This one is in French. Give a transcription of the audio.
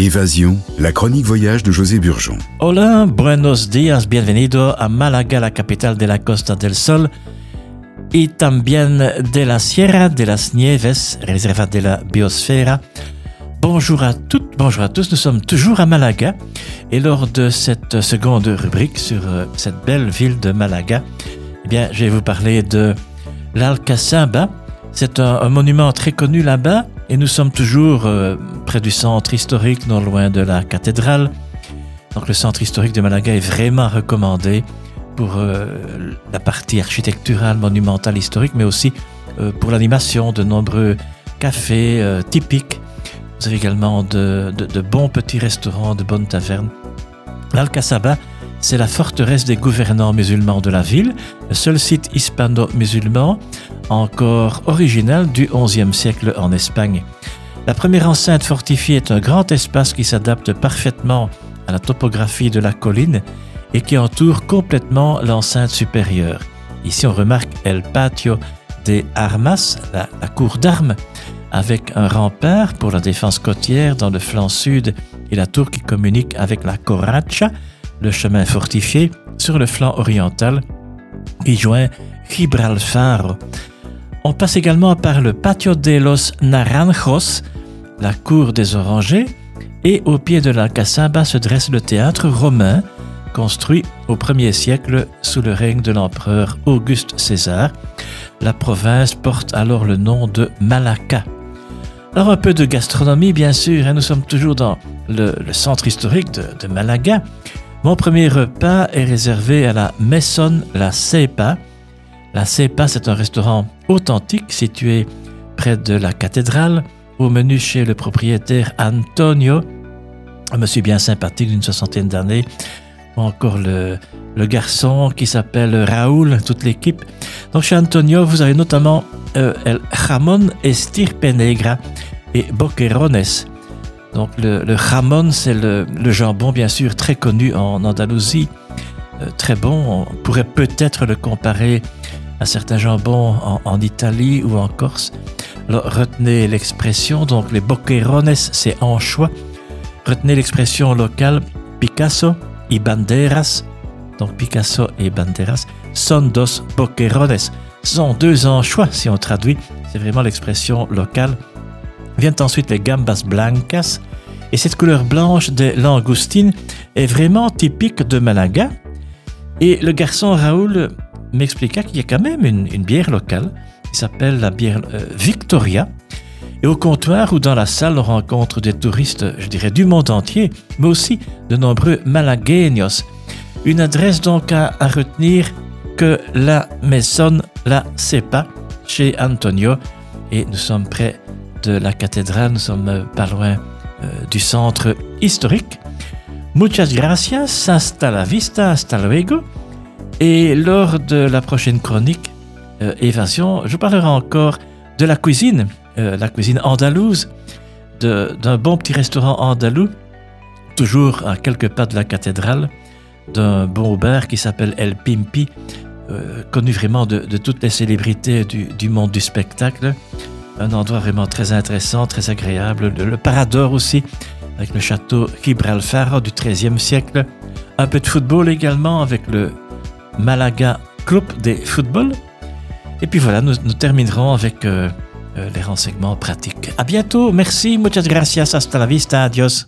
Évasion, la chronique voyage de José Burgeon. Hola, buenos días, bienvenido a Málaga, la capitale de la Costa del Sol y también de la Sierra de las Nieves, réservat de la biosphère. Bonjour à toutes, bonjour à tous, nous sommes toujours à Malaga et lors de cette seconde rubrique sur euh, cette belle ville de Malaga, eh bien, je vais vous parler de l'Alcazaba. C'est un monument très connu là-bas et nous sommes toujours euh, près du centre historique, non loin de la cathédrale. Donc le centre historique de Malaga est vraiment recommandé pour euh, la partie architecturale, monumentale, historique, mais aussi euh, pour l'animation de nombreux cafés typiques. Vous avez également de bons petits restaurants, de bonnes tavernes. L'Alcazaba, c'est la forteresse des gouvernants musulmans de la ville, le seul site hispano-musulman encore original du XIe siècle en Espagne. La première enceinte fortifiée est un grand espace qui s'adapte parfaitement à la topographie de la colline et qui entoure complètement l'enceinte supérieure. Ici, on remarque El Patio de Armas, la, la cour d'armes, avec un rempart pour la défense côtière dans le flanc sud et la tour qui communique avec la Corracha, le chemin fortifié sur le flanc oriental qui joint Gibralfaro. On passe également par le Patio de los Naranjos, la cour des orangers, et au pied de l'Alcazaba se dresse le théâtre romain, construit au 1er siècle sous le règne de l'empereur Auguste César. La province porte alors le nom de Malacca. Alors un peu de gastronomie bien sûr, hein, nous sommes toujours dans le, centre historique de Malaga. Mon premier repas est réservé à la Maison La Cepa. La Cepa, c'est un restaurant authentique situé près de la cathédrale, au menu chez le propriétaire Antonio, un monsieur bien sympathique d'une soixantaine d'années, ou encore le, garçon qui s'appelle Raoul, toute l'équipe. Donc chez Antonio, vous avez notamment euh, El Jamón Estirpe Negra et Boquerones. Donc le, le c'est le, jambon bien sûr très connu en Andalousie, Euh, très bon. On pourrait peut-être le comparer à certains jambons en, Italie ou en Corse. Retenez l'expression, donc les boquerones, c'est anchois. Retenez l'expression locale Picasso y banderas. Donc Picasso et banderas son dos boquerones. Ce sont deux anchois si on traduit. C'est vraiment l'expression locale. Viennent ensuite les gambas blancas. Et cette couleur blanche des langoustines est vraiment typique de Malaga. Et le garçon Raoul m'expliqua qu'il y a quand même une, bière locale qui s'appelle la bière euh, Victoria. Et au comptoir ou dans la salle, on rencontre des touristes, je dirais, du monde entier, mais aussi de nombreux malagueños. Une adresse donc à, à retenir que la Maison La Cepa chez Antonio. Et nous sommes près de la cathédrale, nous sommes euh, pas loin euh, du centre historique. Muchas gracias, hasta la vista, hasta luego. Et lors de la prochaine chronique euh, Évasion, je parlerai encore de la cuisine, la cuisine andalouse, d'un bon petit restaurant andalou, toujours à quelques pas de la cathédrale, d'un bon bar qui s'appelle El Pimpi, connu vraiment de, toutes les célébrités du monde du spectacle. Un endroit vraiment très intéressant, très agréable. Le, le Parador aussi, avec le château Gibralfaro du XIIIe siècle. Un peu de football également avec le Malaga Club de Football. Et puis voilà, nous, nous terminerons avec euh, euh, les renseignements pratiques. À bientôt, merci, muchas gracias, hasta la vista, adios.